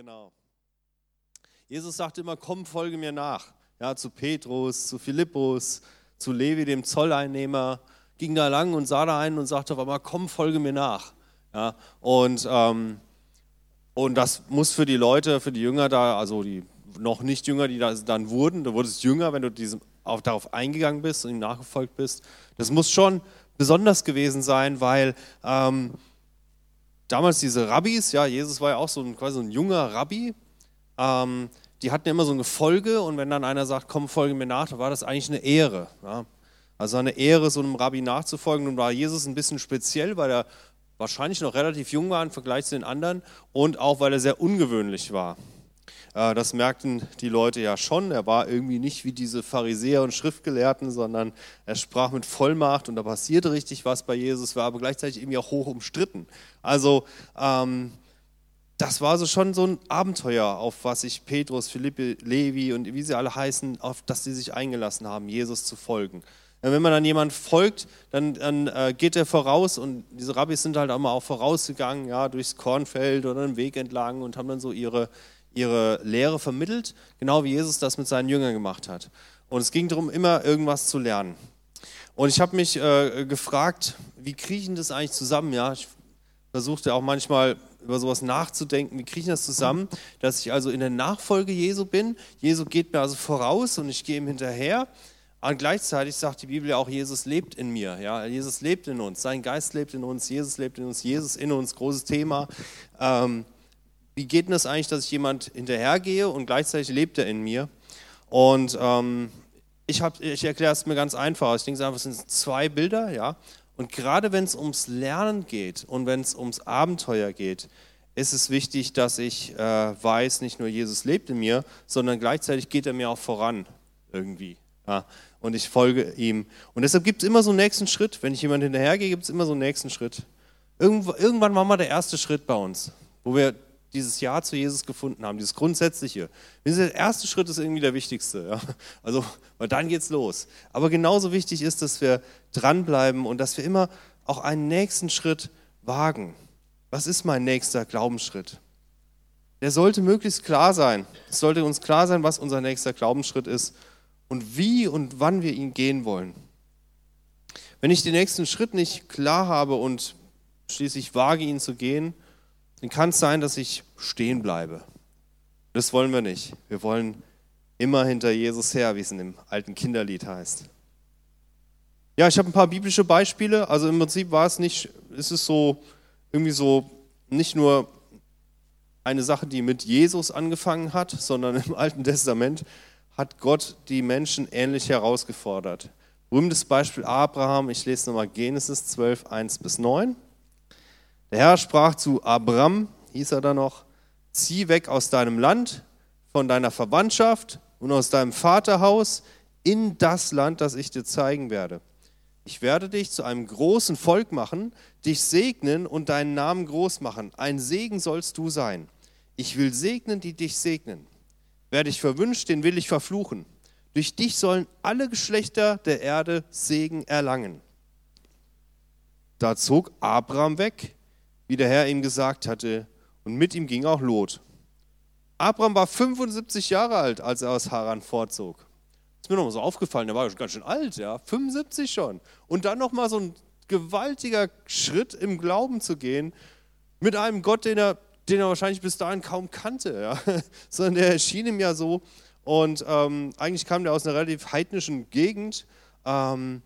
Genau. Jesus sagte immer, komm, folge mir nach. Ja, zu Petrus, zu Philippus, zu Levi, dem Zolleinnehmer, ging da lang und sah da einen und sagte auf einmal, komm, folge mir nach. Ja, und, ähm, und das muss für die Leute, für die Jünger da, also die noch nicht Jünger, die da dann wurden, du wurdest jünger, wenn du diesem, auch darauf eingegangen bist und ihm nachgefolgt bist. Das muss schon besonders gewesen sein, weil ähm, damals diese Rabbis, ja, Jesus war ja auch so ein, quasi ein junger Rabbi, ähm, die hatten immer so ein Gefolge und wenn dann einer sagt, komm, folge mir nach, dann war das eigentlich eine Ehre. Ja. Also eine Ehre, so einem Rabbi nachzufolgen. Nun war Jesus ein bisschen speziell, weil er wahrscheinlich noch relativ jung war im Vergleich zu den anderen und auch weil er sehr ungewöhnlich war. Äh, das merkten die Leute ja schon. Er war irgendwie nicht wie diese Pharisäer und Schriftgelehrten, sondern er sprach mit Vollmacht und da passierte richtig was bei Jesus, war aber gleichzeitig irgendwie auch hoch umstritten. Also ähm, das war so schon so ein Abenteuer, auf was sich Petrus, Philippe, Levi und wie sie alle heißen, auf das sie sich eingelassen haben, Jesus zu folgen. Wenn man dann jemand folgt, dann, dann äh, geht er voraus und diese Rabbis sind halt auch mal auch vorausgegangen, ja, durchs Kornfeld oder einen Weg entlang und haben dann so ihre, ihre Lehre vermittelt, genau wie Jesus das mit seinen Jüngern gemacht hat. Und es ging darum, immer irgendwas zu lernen. Und ich habe mich äh, gefragt, wie kriechen das eigentlich zusammen? Ja, ich versuchte auch manchmal über sowas nachzudenken, wie ich das zusammen, dass ich also in der Nachfolge Jesu bin. Jesu geht mir also voraus und ich gehe ihm hinterher. Und gleichzeitig sagt die Bibel ja auch, Jesus lebt in mir. Ja? Jesus lebt in uns, sein Geist lebt in uns, Jesus lebt in uns, Jesus in uns, großes Thema. Ähm, wie geht denn das eigentlich, dass ich jemand hinterhergehe und gleichzeitig lebt er in mir? Und ähm, ich, ich erkläre es mir ganz einfach. Ich denke einfach, es sind zwei Bilder, ja. Und gerade wenn es ums Lernen geht und wenn es ums Abenteuer geht, ist es wichtig, dass ich äh, weiß, nicht nur Jesus lebt in mir, sondern gleichzeitig geht er mir auch voran irgendwie. Ja, und ich folge ihm. Und deshalb gibt es immer so einen nächsten Schritt. Wenn ich jemand hinterhergehe, gibt es immer so einen nächsten Schritt. Irgendwann war mal der erste Schritt bei uns, wo wir dieses Ja zu Jesus gefunden haben, dieses Grundsätzliche. Der erste Schritt ist irgendwie der wichtigste. Ja? Also, weil dann geht's los. Aber genauso wichtig ist, dass wir dranbleiben und dass wir immer auch einen nächsten Schritt wagen. Was ist mein nächster Glaubensschritt? Der sollte möglichst klar sein. Es sollte uns klar sein, was unser nächster Glaubensschritt ist und wie und wann wir ihn gehen wollen. Wenn ich den nächsten Schritt nicht klar habe und schließlich wage, ihn zu gehen, dann kann es sein, dass ich stehen bleibe. Das wollen wir nicht. Wir wollen immer hinter Jesus her, wie es in dem alten Kinderlied heißt. Ja, ich habe ein paar biblische Beispiele. Also im Prinzip war es nicht, ist es so irgendwie so nicht nur eine Sache, die mit Jesus angefangen hat, sondern im Alten Testament hat Gott die Menschen ähnlich herausgefordert. Berühmtes Beispiel Abraham, ich lese nochmal Genesis 12, 1 bis 9. Der Herr sprach zu Abram, hieß er da noch, zieh weg aus deinem Land, von deiner Verwandtschaft und aus deinem Vaterhaus in das Land, das ich dir zeigen werde. Ich werde dich zu einem großen Volk machen, dich segnen und deinen Namen groß machen. Ein Segen sollst du sein. Ich will segnen, die dich segnen. Wer dich verwünscht, den will ich verfluchen. Durch dich sollen alle Geschlechter der Erde Segen erlangen. Da zog Abraham weg wie der Herr ihm gesagt hatte, und mit ihm ging auch Lot. Abraham war 75 Jahre alt, als er aus Haran vorzog. Ist mir noch mal so aufgefallen, der war ganz schön alt, ja, 75 schon. Und dann noch mal so ein gewaltiger Schritt im Glauben zu gehen mit einem Gott, den er, den er wahrscheinlich bis dahin kaum kannte, ja. sondern der erschien ihm ja so. Und ähm, eigentlich kam der aus einer relativ heidnischen Gegend. Ähm,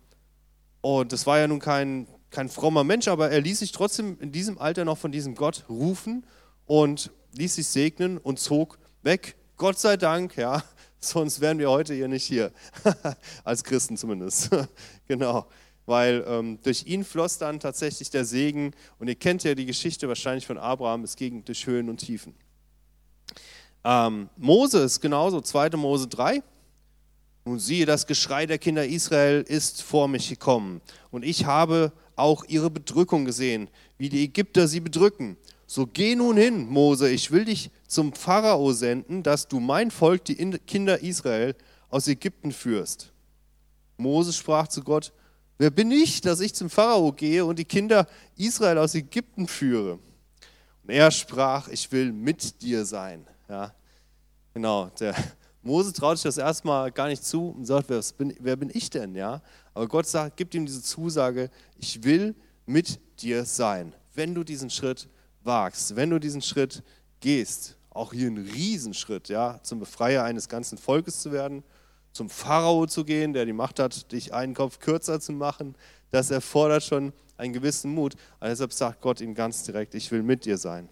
und das war ja nun kein, kein frommer Mensch, aber er ließ sich trotzdem in diesem Alter noch von diesem Gott rufen und ließ sich segnen und zog weg. Gott sei Dank, ja, sonst wären wir heute hier nicht hier, als Christen zumindest. genau, weil ähm, durch ihn floss dann tatsächlich der Segen und ihr kennt ja die Geschichte wahrscheinlich von Abraham, es ging durch Höhen und Tiefen. Ähm, Mose genauso, 2. Mose 3. Nun siehe, das Geschrei der Kinder Israel ist vor mich gekommen und ich habe auch ihre Bedrückung gesehen, wie die Ägypter sie bedrücken. So geh nun hin, Mose, ich will dich zum Pharao senden, dass du mein Volk, die Kinder Israel, aus Ägypten führst. Mose sprach zu Gott, wer bin ich, dass ich zum Pharao gehe und die Kinder Israel aus Ägypten führe? Und er sprach, ich will mit dir sein. Ja, genau, der Mose traut sich das erstmal gar nicht zu und sagt, wer bin, wer bin ich denn? Ja, aber Gott sagt, gibt ihm diese Zusage, ich will mit dir sein, wenn du diesen Schritt wagst, wenn du diesen Schritt gehst. Auch hier ein Riesenschritt, ja, zum Befreier eines ganzen Volkes zu werden, zum Pharao zu gehen, der die Macht hat, dich einen Kopf kürzer zu machen. Das erfordert schon einen gewissen Mut. Also deshalb sagt Gott ihm ganz direkt, ich will mit dir sein.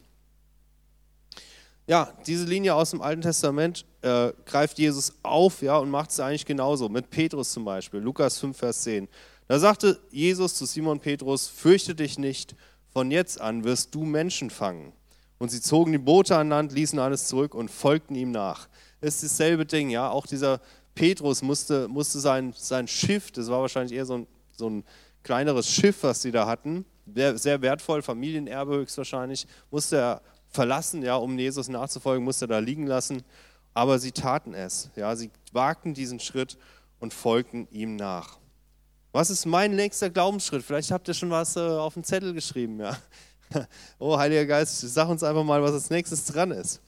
Ja, diese Linie aus dem Alten Testament äh, greift Jesus auf ja, und macht es eigentlich genauso. Mit Petrus zum Beispiel, Lukas 5, Vers 10. Da sagte Jesus zu Simon Petrus, fürchte dich nicht, von jetzt an wirst du Menschen fangen. Und sie zogen die Boote an Land, ließen alles zurück und folgten ihm nach. Ist dasselbe Ding, ja. Auch dieser Petrus musste, musste sein, sein Schiff, das war wahrscheinlich eher so ein, so ein kleineres Schiff, was sie da hatten, sehr wertvoll, Familienerbe höchstwahrscheinlich, musste er verlassen, ja, um Jesus nachzufolgen, musste er da liegen lassen. Aber sie taten es, ja, sie wagten diesen Schritt und folgten ihm nach. Was ist mein nächster Glaubensschritt? Vielleicht habt ihr schon was äh, auf dem Zettel geschrieben, ja. Oh, Heiliger Geist, sag uns einfach mal, was als nächstes dran ist.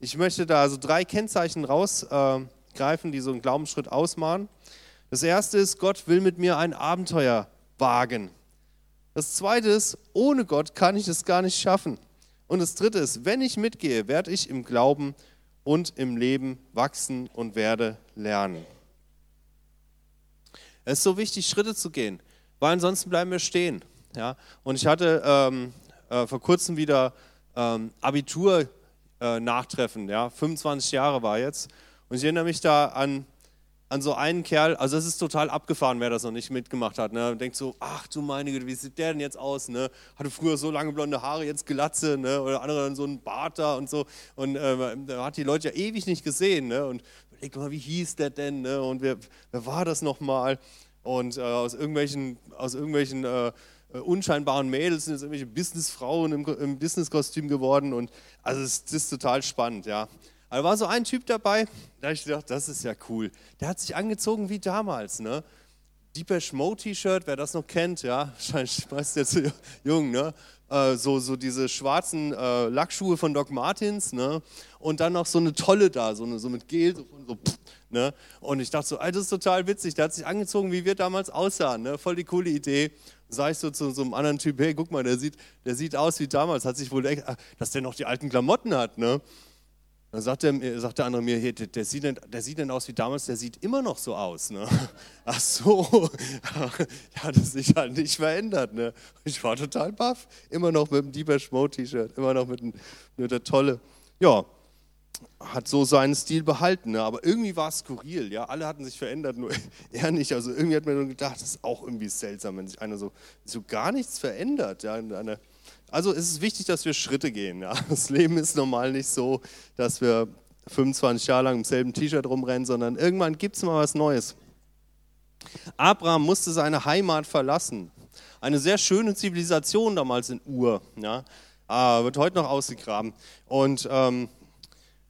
Ich möchte da also drei Kennzeichen rausgreifen, äh, die so einen Glaubensschritt ausmachen. Das erste ist, Gott will mit mir ein Abenteuer wagen. Das zweite ist, ohne Gott kann ich es gar nicht schaffen. Und das dritte ist, wenn ich mitgehe, werde ich im Glauben und im Leben wachsen und werde lernen. Es ist so wichtig, Schritte zu gehen, weil ansonsten bleiben wir stehen. Ja? Und ich hatte ähm, äh, vor kurzem wieder ähm, Abitur-Nachtreffen, äh, ja? 25 Jahre war jetzt. Und ich erinnere mich da an an so einen Kerl, also es ist total abgefahren, wer das noch nicht mitgemacht hat. Ne? Denkt so, ach du meine Güte, wie sieht der denn jetzt aus? Ne? Hatte früher so lange blonde Haare, jetzt Glatze, ne? oder andere dann so einen Bart da und so. Und äh, hat die Leute ja ewig nicht gesehen. Ne? Und überlegt mal, wie hieß der denn? Ne? Und wer, wer war das nochmal? Und äh, aus irgendwelchen, aus irgendwelchen äh, äh, unscheinbaren Mädels sind jetzt irgendwelche Businessfrauen im, im Businesskostüm geworden. Und also es ist total spannend, ja. Da war so ein Typ dabei, da habe ich gedacht, das ist ja cool. Der hat sich angezogen wie damals, ne? Deepesh Mode T-Shirt, wer das noch kennt, ja, wahrscheinlich meist jetzt jung, ne? Äh, so, so diese schwarzen äh, Lackschuhe von Doc Martens, ne? Und dann noch so eine tolle da, so, eine, so mit Gel, so, so pff, ne? Und ich dachte so, ey, das ist total witzig. Der hat sich angezogen, wie wir damals aussahen, ne? Voll die coole Idee. Sag ich so zu so einem anderen Typ, hey, guck mal, der sieht, der sieht aus wie damals, hat sich wohl, dass der noch die alten Klamotten hat, ne? Dann sagt der, sagt der andere mir, hier, der, sieht denn, der sieht denn aus wie damals, der sieht immer noch so aus. Ne? Ach so, hat es sich halt nicht verändert. Ne? Ich war total baff, immer noch mit dem Deeper Mode T-Shirt, immer noch mit, mit der tolle. Ja, hat so seinen Stil behalten, ne? aber irgendwie war es skurril. Ja? Alle hatten sich verändert, nur er nicht. Also irgendwie hat man gedacht, das ist auch irgendwie seltsam, wenn sich einer so, so gar nichts verändert. Ja? Eine, also es ist wichtig, dass wir Schritte gehen. Ja. Das Leben ist normal nicht so, dass wir 25 Jahre lang im selben T-Shirt rumrennen, sondern irgendwann gibt es mal was Neues. Abraham musste seine Heimat verlassen. Eine sehr schöne Zivilisation damals in Ur. Ja. Äh, wird heute noch ausgegraben. Und, ähm,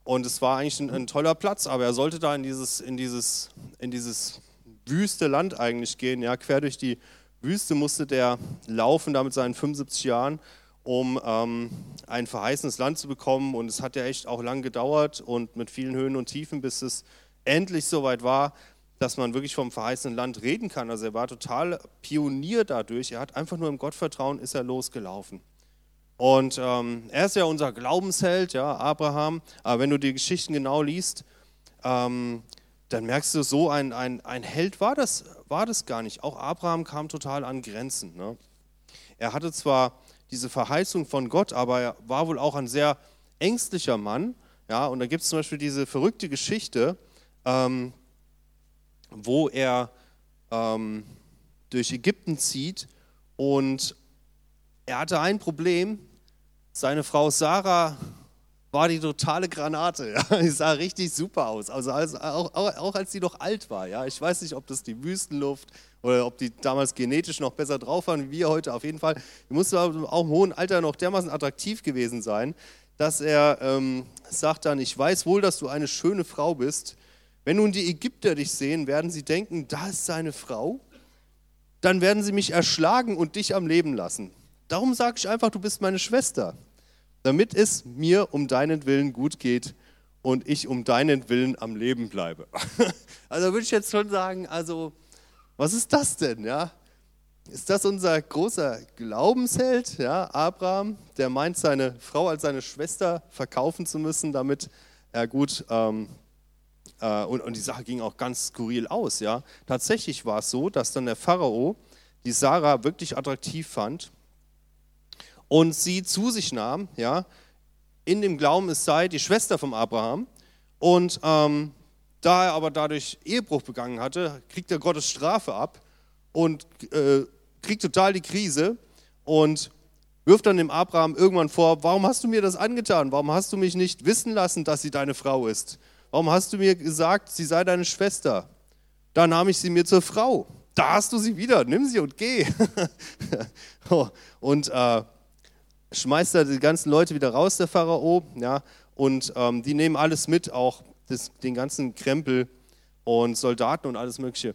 und es war eigentlich ein, ein, toller Platz, aber er sollte da in dieses, in dieses, in dieses wüste Land eigentlich gehen. Ja. Quer durch die Wüste musste der laufen, da mit seinen 75 Jahren um ähm, ein verheißenes Land zu bekommen. Und es hat ja echt auch lang gedauert und mit vielen Höhen und Tiefen, bis es endlich soweit war, dass man wirklich vom verheißenen Land reden kann. Also er war total Pionier dadurch. Er hat einfach nur im Gottvertrauen ist er losgelaufen. Und ähm, er ist ja unser Glaubensheld, ja, Abraham. Aber wenn du die Geschichten genau liest, ähm, dann merkst du, so ein, ein, ein Held war das, war das gar nicht. Auch Abraham kam total an Grenzen. Ne? Er hatte zwar diese Verheißung von Gott, aber er war wohl auch ein sehr ängstlicher Mann. Ja, und da gibt es zum Beispiel diese verrückte Geschichte, ähm, wo er ähm, durch Ägypten zieht und er hatte ein Problem. Seine Frau Sarah war die totale Granate. Ja. Die sah richtig super aus. Also, also auch, auch, auch, als sie noch alt war. Ja. Ich weiß nicht, ob das die Wüstenluft oder ob die damals genetisch noch besser drauf waren wie wir heute. Auf jeden Fall, die musste auch im hohen Alter noch dermaßen attraktiv gewesen sein, dass er ähm, sagt dann, ich weiß wohl, dass du eine schöne Frau bist. Wenn nun die Ägypter dich sehen, werden sie denken, da ist seine Frau. Dann werden sie mich erschlagen und dich am Leben lassen. Darum sage ich einfach, du bist meine Schwester. damit es mir um deinen Willen gut geht und ich um deinen Willen am Leben bleibe. Also würde ich jetzt schon sagen, also was ist das denn, ja? Ist das unser großer Glaubensheld, ja, Abraham, der meint, seine Frau als seine Schwester verkaufen zu müssen, damit er gut ähm, äh, und, und die Sache ging auch ganz skurril aus, ja. Tatsächlich war es so, dass dann der Pharao die Sarah wirklich attraktiv fand und sie zu sich nahm, ja, in dem Glauben, es sei die Schwester von Abraham. Und ähm, da er aber dadurch Ehebruch begangen hatte, kriegt er Gottes Strafe ab und äh, kriegt total die Krise und wirft dann dem Abraham irgendwann vor, warum hast du mir das angetan? Warum hast du mich nicht wissen lassen, dass sie deine Frau ist? Warum hast du mir gesagt, sie sei deine Schwester? Da nahm ich sie mir zur Frau. Da hast du sie wieder, nimm sie und geh. und äh, schmeißt da die ganzen Leute wieder raus, der Pharao, ja, und ähm, die nehmen alles mit, auch das, den ganzen Krempel und Soldaten und alles Mögliche.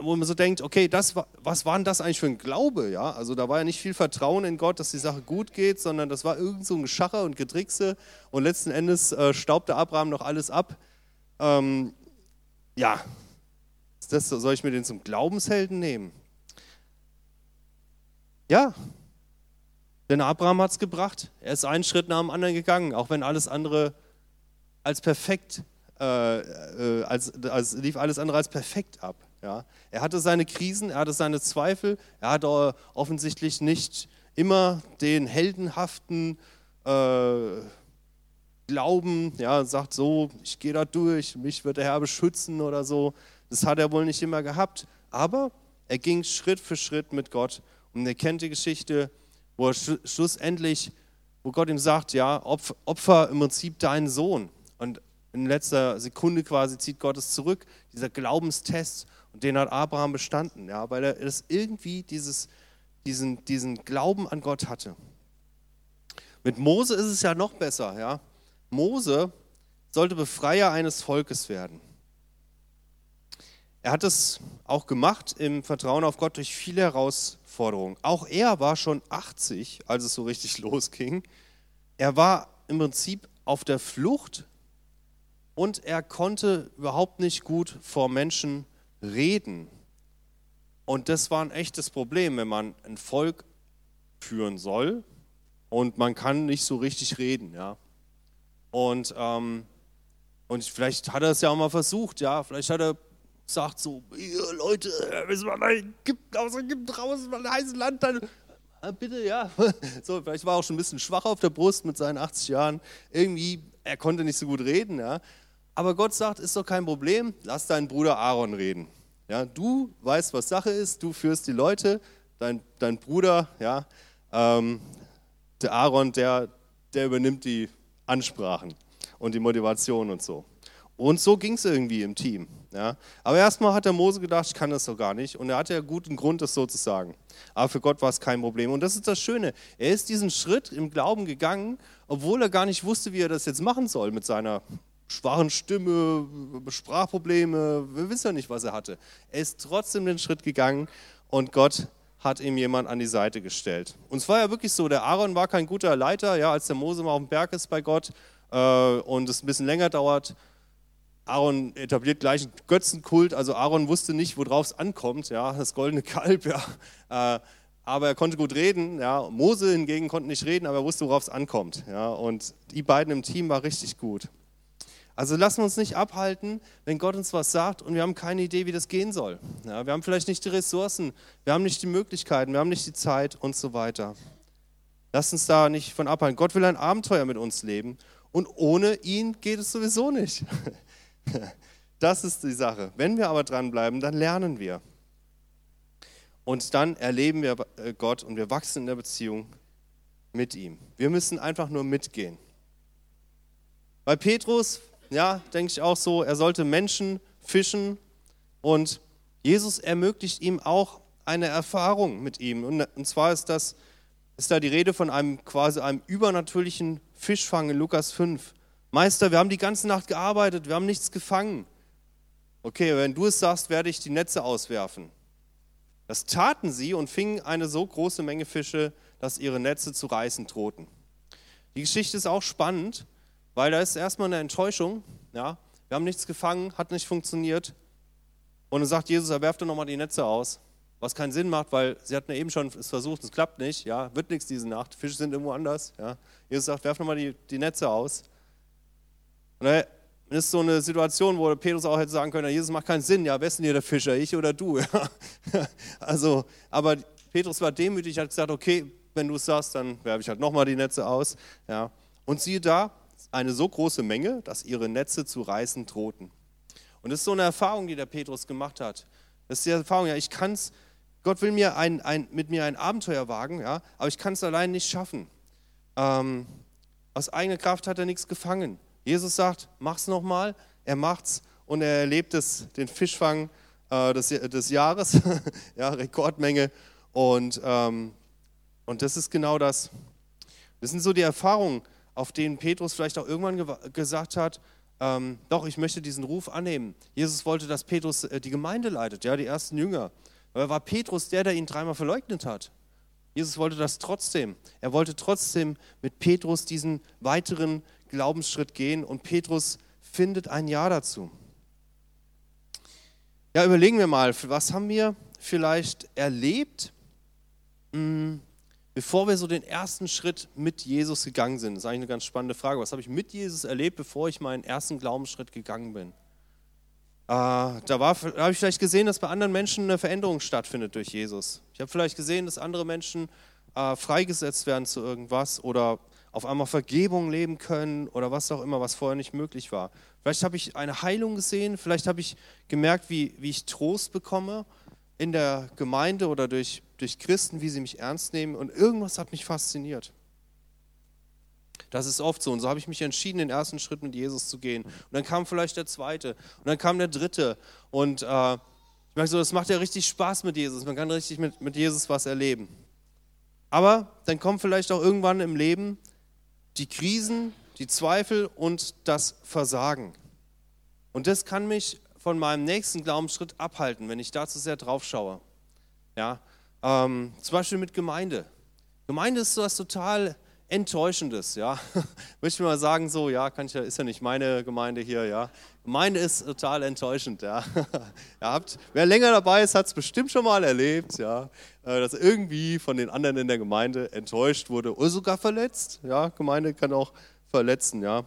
Wo man so denkt, okay, das war, was war denn das eigentlich für ein Glaube? Ja? Also da war ja nicht viel Vertrauen in Gott, dass die Sache gut geht, sondern das war irgend so ein Geschacher und Getrickse und letzten Endes äh, staubte Abraham noch alles ab. Ähm, ja, das, soll ich mir den zum Glaubenshelden nehmen? Ja, denn Abraham hat es gebracht. Er ist einen Schritt nach dem anderen gegangen, auch wenn alles andere als perfekt, äh, äh, als, als, lief alles andere als perfekt ab. Ja. Er hatte seine Krisen, er hatte seine Zweifel, er hatte offensichtlich nicht immer den heldenhaften äh, Glauben, ja, sagt so, ich gehe da durch, mich wird der Herr beschützen oder so. Das hat er wohl nicht immer gehabt, aber er ging Schritt für Schritt mit Gott und er kennt die Geschichte wo er schlussendlich, wo Gott ihm sagt, ja, Opfer im Prinzip deinen Sohn. Und in letzter Sekunde quasi zieht Gott es zurück, dieser Glaubenstest, und den hat Abraham bestanden, ja, weil er das irgendwie dieses, diesen, diesen Glauben an Gott hatte. Mit Mose ist es ja noch besser, ja. Mose sollte Befreier eines Volkes werden. Er hat es auch gemacht im Vertrauen auf Gott durch viele Herausforderungen. Auch er war schon 80, als es so richtig losging. Er war im Prinzip auf der Flucht und er konnte überhaupt nicht gut vor Menschen reden. Und das war ein echtes Problem, wenn man ein Volk führen soll und man kann nicht so richtig reden. Ja. Und, ähm, und vielleicht hat er es ja auch mal versucht, ja. Vielleicht hat er sagt so, Leute, müssen wir nach Ägypten, aus Ägypten raus, mal ein heißes Land, dann ah, bitte, ja. So, vielleicht war er auch schon ein bisschen schwach auf der Brust mit seinen 80 Jahren. Irgendwie, er konnte nicht so gut reden, ja. Aber Gott sagt, ist doch kein Problem, lass deinen Bruder Aaron reden. Ja, du weißt, was Sache ist, du führst die Leute, dein, dein Bruder, ja, ähm, der Aaron, der, der übernimmt die Ansprachen und die Motivation und so. Und so ging es irgendwie im Team. Ja. Aber erstmal hat der Mose gedacht, ich kann das doch gar nicht. Und er hatte ja guten Grund, das so zu sagen. Aber für Gott war es kein Problem. Und das ist das Schöne. Er ist diesen Schritt im Glauben gegangen, obwohl er gar nicht wusste, wie er das jetzt machen soll mit seiner schwachen Stimme, Sprachprobleme. Wir wissen ja nicht, was er hatte. Er ist trotzdem den Schritt gegangen und Gott hat ihm jemand an die Seite gestellt. Und es war ja wirklich so, der Aaron war kein guter Leiter, ja, als der Mose mal auf dem Berg ist bei Gott äh, und es ein bisschen länger dauert, Aaron etabliert gleich einen Götzenkult. Also Aaron wusste nicht, worauf es ankommt, ja, das goldene Kalb, ja. Äh, aber er konnte gut reden. Ja. Mose hingegen konnte nicht reden, aber er wusste, worauf es ankommt. Ja. Und die beiden im Team war richtig gut. Also lassen wir uns nicht abhalten, wenn Gott uns was sagt und wir haben keine Idee, wie das gehen soll. Ja, wir haben vielleicht nicht die Ressourcen, wir haben nicht die Möglichkeiten, wir haben nicht die Zeit und so weiter. Lass uns da nicht von abhalten. Gott will ein Abenteuer mit uns leben und ohne ihn geht es sowieso nicht. Das ist die Sache. Wenn wir aber dranbleiben, dann lernen wir. Und dann erleben wir äh, Gott und wir wachsen in der Beziehung mit ihm. Wir müssen einfach nur mitgehen. Bei Petrus, ja, denke ich auch so, er sollte Menschen fischen und Jesus ermöglicht ihm auch eine Erfahrung mit ihm. Und, und zwar ist das ist da die Rede von einem quasi einem übernatürlichen Fischfang in Lukas 5. Meister, wir haben die ganze Nacht gearbeitet, wir haben nichts gefangen. Okay, wenn du es sagst, werde ich die Netze auswerfen. Das taten sie und fingen eine so große Menge Fische, dass ihre Netze zu reißen drohten. Die Geschichte ist auch spannend, weil da ist erstmal eine Enttäuschung. Ja? Wir haben nichts gefangen, hat nicht funktioniert. Und dann sagt Jesus, er werft doch nochmal die Netze aus. Was keinen Sinn macht, weil sie hatten ja eben schon es versucht, es klappt nicht, ja, wird nichts diese Nacht, Fische sind irgendwo anders. Ja. Jesus sagt, werf nochmal die, die Netze aus. Und da ist so eine Situation, wo Petrus auch hätte sagen können, Jesus macht keinen Sinn, ja, wer ist denn hier der Fischer, ich oder du? Ja. Also, aber Petrus war demütig, hat gesagt, okay, wenn du es sagst, dann werfe ich halt nochmal die Netze aus. Ja. Und siehe da, eine so große Menge, dass ihre Netze zu reißen drohten. Und das ist so eine Erfahrung, die der Petrus gemacht hat. Das ist die Erfahrung, ja, ich kann es, Gott will mir ein, ein, mit mir ein Abenteuer wagen, ja, aber ich kann es allein nicht schaffen. Ähm, aus eigener Kraft hat er nichts gefangen. Jesus sagt, mach's nochmal, er macht's und er erlebt es, den Fischfang äh, des, des Jahres, ja, Rekordmenge. Und, ähm, und das ist genau das. Das sind so die Erfahrungen, auf denen Petrus vielleicht auch irgendwann gesagt hat, ähm, doch, ich möchte diesen Ruf annehmen. Jesus wollte, dass Petrus äh, die Gemeinde leitet, ja, die ersten Jünger. Aber war Petrus der, der ihn dreimal verleugnet hat. Jesus wollte das trotzdem. Er wollte trotzdem mit Petrus diesen weiteren Glaubensschritt gehen und Petrus findet ein Ja dazu. Ja, überlegen wir mal, was haben wir vielleicht erlebt, hm, bevor wir so den ersten Schritt mit Jesus gegangen sind? Das ist eigentlich eine ganz spannende Frage. Was habe ich mit Jesus erlebt, bevor ich meinen ersten Glaubensschritt gegangen bin? Äh, da, da habe ich vielleicht gesehen, dass bei anderen Menschen eine Veränderung stattfindet durch Jesus. Ich habe vielleicht gesehen, dass andere Menschen äh, freigesetzt werden zu irgendwas oder auf einmal Vergebung leben können oder was auch immer, was vorher nicht möglich war. Vielleicht habe ich eine Heilung gesehen, vielleicht habe ich gemerkt, wie, wie ich Trost bekomme in der Gemeinde oder durch, durch Christen, wie sie mich ernst nehmen. Und irgendwas hat mich fasziniert. Das ist oft so. Und so habe ich mich entschieden, den ersten Schritt mit Jesus zu gehen. Und dann kam vielleicht der zweite. Und dann kam der dritte. Und äh, ich merke so, das macht ja richtig Spaß mit Jesus. Man kann richtig mit, mit Jesus was erleben. Aber dann kommen vielleicht auch irgendwann im Leben die Krisen, die Zweifel und das Versagen. Und das kann mich von meinem nächsten Glaubensschritt abhalten, wenn ich da zu sehr drauf schaue. Ja, ähm, zum Beispiel mit Gemeinde. Gemeinde ist so was total Enttäuschendes, ja. Möchte ich mal sagen, so, ja, kann ich, ist ja nicht meine Gemeinde hier, ja. Gemeinde ist total enttäuschend, ja. Ihr habt, wer länger dabei ist, hat es bestimmt schon mal erlebt, ja, äh, dass irgendwie von den anderen in der Gemeinde enttäuscht wurde oder sogar verletzt. Ja, Gemeinde kann auch verletzen, ja.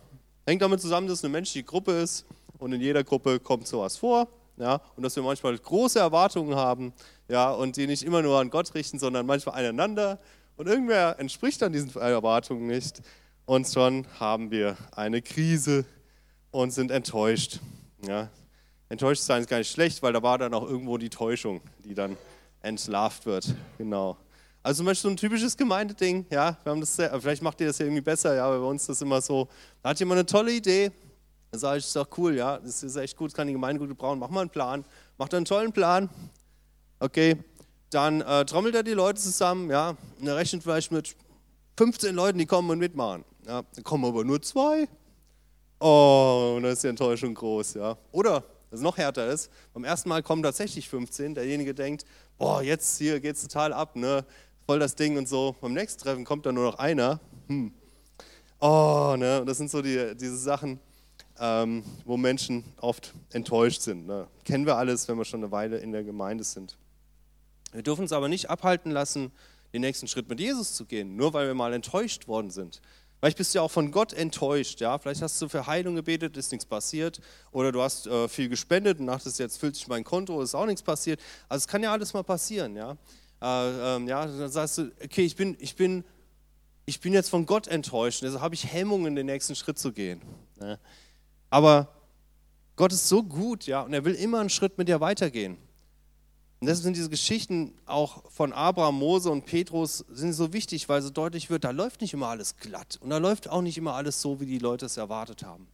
Hängt damit zusammen, dass es eine menschliche Gruppe ist und in jeder Gruppe kommt sowas vor. Ja, und dass wir manchmal große Erwartungen haben ja, und die nicht immer nur an Gott richten, sondern manchmal aneinander. Und irgendwer entspricht dann diesen Erwartungen nicht. Und schon haben wir eine Krise und sind enttäuscht. Ja, enttäuscht sein ist gar nicht schlecht, weil da war dann auch irgendwo die Täuschung, die dann entlarvt wird. Genau. Also zum Beispiel so ein typisches Gemeindeding, ja, wir haben das sehr, vielleicht macht ihr das ja irgendwie besser, ja, bei uns ist das immer so, da hat jemand eine tolle Idee, dann sage ich, ist doch cool, ja, das ist echt gut, das kann die Gemeinde gut gebrauchen. Mach mal einen Plan, mach einen tollen Plan. Okay, dann äh, trommelt er die Leute zusammen, ja, und er rechnet vielleicht mit 15 Leuten, die kommen und mitmachen. Ja, dann kommen aber nur zwei. Oh, und dann ist die Enttäuschung groß, ja. Oder, was noch härter ist, beim ersten Mal kommen tatsächlich 15, derjenige denkt, boah, jetzt hier geht es total ab, ne, voll das Ding und so. Beim nächsten Treffen kommt dann nur noch einer. Hm. Oh, ne, das sind so die, diese Sachen, ähm, wo Menschen oft enttäuscht sind. Ne? Kennen wir alles, wenn wir schon eine Weile in der Gemeinde sind. Wir dürfen uns aber nicht abhalten lassen, den nächsten Schritt mit Jesus zu gehen, nur weil wir mal enttäuscht worden sind. Vielleicht bist du ja auch von Gott enttäuscht, ja. Vielleicht hast du für Heilung gebetet, ist nichts passiert. Oder du hast äh, viel gespendet und dachtest, jetzt füllt sich mein Konto, ist auch nichts passiert. Also es kann ja alles mal passieren, ja. Äh, ähm, ja, dann sagst du, okay, ich bin, ich bin, ich bin jetzt von Gott enttäuscht, also habe ich Hemmungen, den nächsten Schritt zu gehen. Ne? Aber Gott ist so gut, ja, und er will immer einen Schritt mit dir weitergehen. Und deshalb sind diese Geschichten auch von Abraham, Mose und Petrus sind so wichtig, weil so deutlich wird, da läuft nicht immer alles glatt und da läuft auch nicht immer alles so, wie die Leute es erwartet haben.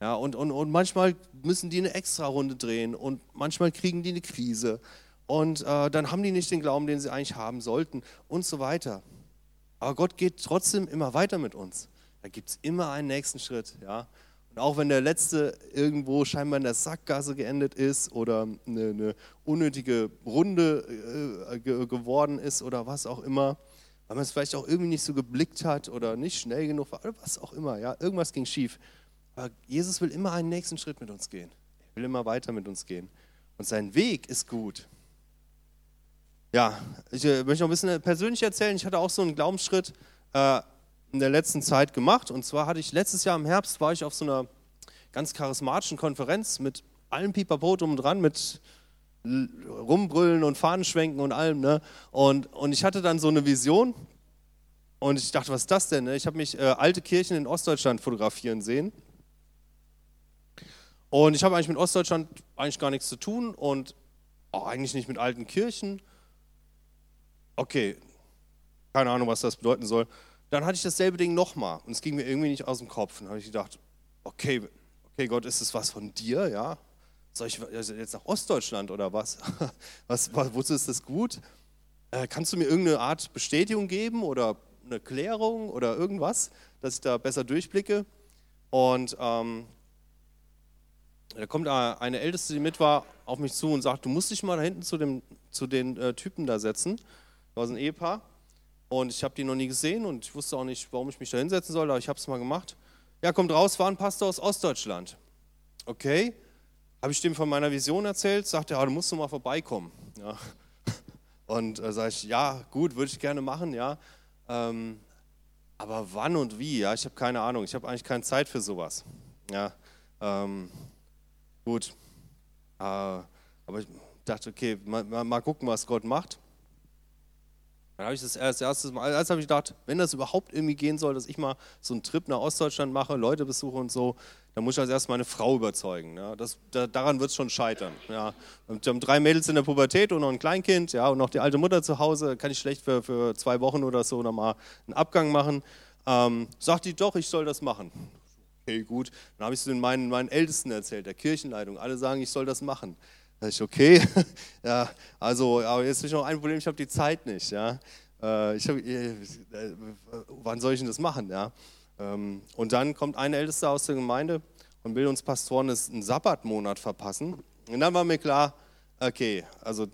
Ja, und, und, und manchmal müssen die eine Extra-Runde drehen und manchmal kriegen die eine Krise und äh, dann haben die nicht den Glauben, den sie eigentlich haben sollten und so weiter. Aber Gott geht trotzdem immer weiter mit uns. Da gibt es immer einen nächsten Schritt. Ja? Und auch wenn der letzte irgendwo scheinbar in der Sackgasse geendet ist oder eine, eine unnötige Runde äh, geworden ist oder was auch immer, weil man es vielleicht auch irgendwie nicht so geblickt hat oder nicht schnell genug war, oder was auch immer. Ja, irgendwas ging schief. Aber Jesus will immer einen nächsten Schritt mit uns gehen. Er will immer weiter mit uns gehen. Und sein Weg ist gut. Ja, ich äh, möchte noch ein bisschen persönlich erzählen. Ich hatte auch so einen Glaubensschritt äh, in der letzten Zeit gemacht. Und zwar hatte ich letztes Jahr im Herbst, war ich auf so einer ganz charismatischen Konferenz mit allem Pipapo drum dran, mit Rumbrüllen und Fahnenschwenken und allem. Ne? Und, und ich hatte dann so eine Vision und ich dachte, was ist das denn? Ne? Ich habe mich äh, alte Kirchen in Ostdeutschland fotografieren sehen. Und ich habe eigentlich mit Ostdeutschland eigentlich gar nichts zu tun und auch eigentlich nicht mit alten Kirchen. Okay, keine Ahnung, was das bedeuten soll. Dann hatte ich dasselbe Ding nochmal und es ging mir irgendwie nicht aus dem Kopf. Und habe ich gedacht, okay, okay, Gott, ist es was von dir? Ja, soll ich also jetzt nach Ostdeutschland oder was? was, wozu ist das gut? Äh, kannst du mir irgendeine Art Bestätigung geben oder eine Klärung oder irgendwas, dass ich da besser durchblicke? Und ähm, da kommt eine Älteste, die mit war, auf mich zu und sagt, du musst dich mal da hinten zu, dem, zu den äh, Typen da setzen. Da war ein Ehepaar und ich habe die noch nie gesehen und ich wusste auch nicht, warum ich mich da hinsetzen soll, aber ich habe es mal gemacht. Ja, kommt raus, war ein Pastor aus Ostdeutschland. Okay, habe ich dem von meiner Vision erzählt, sagt er, ja, du musst noch mal vorbeikommen. Ja. Und äh, sage ich, ja, gut, würde ich gerne machen, ja. Ähm, aber wann und wie, ja, ich habe keine Ahnung. Ich habe eigentlich keine Zeit für sowas. Ja, ähm, gut. Äh, aber ich dachte, okay, mal, mal, gucken, was Gott macht. Dann habe ich das als erstes Mal, als habe ich gedacht, wenn das überhaupt irgendwie gehen soll, dass ich mal so einen Trip nach Ostdeutschland mache, Leute besuche und so, dann muss ich als erstes meine Frau überzeugen. Ja. Das, da, daran wird es schon scheitern. Ja. Wir haben drei Mädels in der Pubertät und noch ein Kleinkind ja, und noch die alte Mutter zu Hause. Kann ich schlecht für, für zwei Wochen oder so nochmal einen Abgang machen. Ähm, sagt die doch, ich soll das machen. Okay, gut. Dann habe ich es meinen, meinen Ältesten erzählt, der Kirchenleitung. Alle sagen, ich soll das machen. Da ich, okay, ja, also, aber jetzt ist noch ein Problem, ich habe die Zeit nicht, ja. Äh, ich hab, äh, wann soll ich denn das machen, ja? Ähm, und dann kommt ein Ältester aus der Gemeinde und will uns Pastoren einen Sabbatmonat verpassen. Und dann war mir klar, okay, also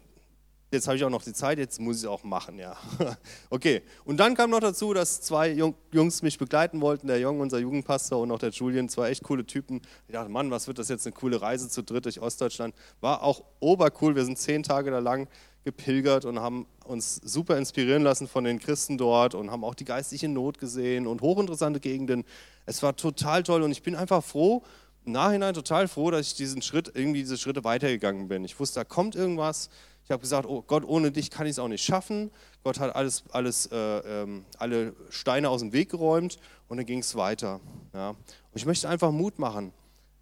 jetzt habe ich auch noch die Zeit, jetzt muss ich es auch machen, ja. okay, und dann kam noch dazu, dass zwei Jungs mich begleiten wollten, der Jung, unser Jugendpastor und auch der Julian, zwei echt coole Typen. Ich dachte, Mann, was wird das jetzt eine coole Reise zu dritt durch Ostdeutschland. War auch obercool, wir sind zehn Tage da lang gepilgert und haben uns super inspirieren lassen von den Christen dort und haben auch die geistliche Not gesehen und hochinteressante Gegenden. Es war total toll und ich bin einfach froh, im Nachhinein total froh, dass ich diesen Schritt, irgendwie diese Schritte weitergegangen bin. Ich wusste, da kommt irgendwas, ich habe gesagt, oh Gott, ohne dich kann ich es auch nicht schaffen. Gott hat alles, alles, äh, ähm, alle Steine aus dem Weg geräumt und dann ging es weiter. Ja. Und ich möchte einfach Mut machen.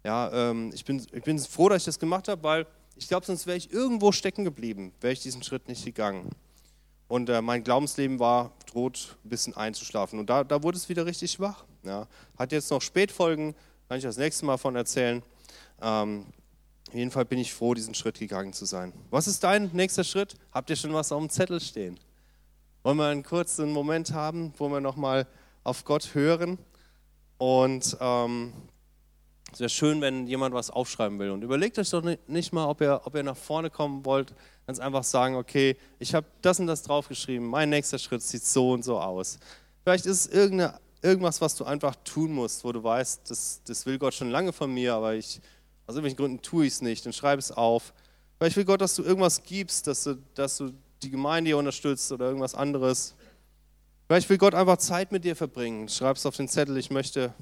Ja, ähm, ich, bin, ich bin froh, dass ich das gemacht habe, weil ich glaube, sonst wäre ich irgendwo stecken geblieben, wäre ich diesen Schritt nicht gegangen. Und äh, mein Glaubensleben war droht ein bisschen einzuschlafen. Und da, da wurde es wieder richtig schwach. Ja. Hat jetzt noch Spätfolgen, kann ich das nächste Mal von erzählen. Ähm, auf jeden Fall bin ich froh, diesen Schritt gegangen zu sein. Was ist dein nächster Schritt? Habt ihr schon was auf dem Zettel stehen? Wollen wir einen kurzen Moment haben, wo wir nochmal auf Gott hören? Und ähm, es wäre schön, wenn jemand was aufschreiben will. Und überlegt euch doch nicht mal, ob ihr, ob ihr nach vorne kommen wollt. Ganz einfach sagen, okay, ich habe das und das draufgeschrieben. Mein nächster Schritt sieht so und so aus. Vielleicht ist es irgendwas, was du einfach tun musst, wo du weißt, das, das will Gott schon lange von mir, aber ich aus irgendwelchen Gründen tue ich es nicht, dann schreib es auf. Weil ich will Gott, dass du irgendwas gibst, dass du, dass du die Gemeinde hier unterstützt oder irgendwas anderes. Vielleicht will Gott einfach Zeit mit dir verbringen. Schreib es auf den Zettel, ich möchte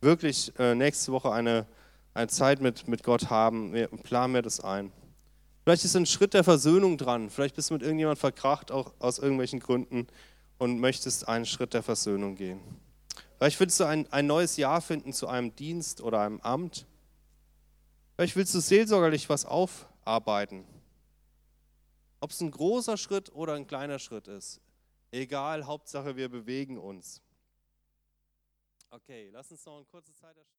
wirklich äh, nächste Woche eine, eine Zeit mit, mit Gott haben. Plan mir das ein. Vielleicht ist ein Schritt der Versöhnung dran. Vielleicht bist du mit irgendjemand verkracht, auch aus irgendwelchen Gründen, und möchtest einen Schritt der Versöhnung gehen. Vielleicht willst du ein, ein neues Jahr finden zu einem Dienst oder einem Amt. Vielleicht willst du seelsorgerlich was aufarbeiten. Ob es ein großer Schritt oder ein kleiner Schritt ist. Egal, Hauptsache wir bewegen uns. Okay, lass uns noch eine kurze Zeit.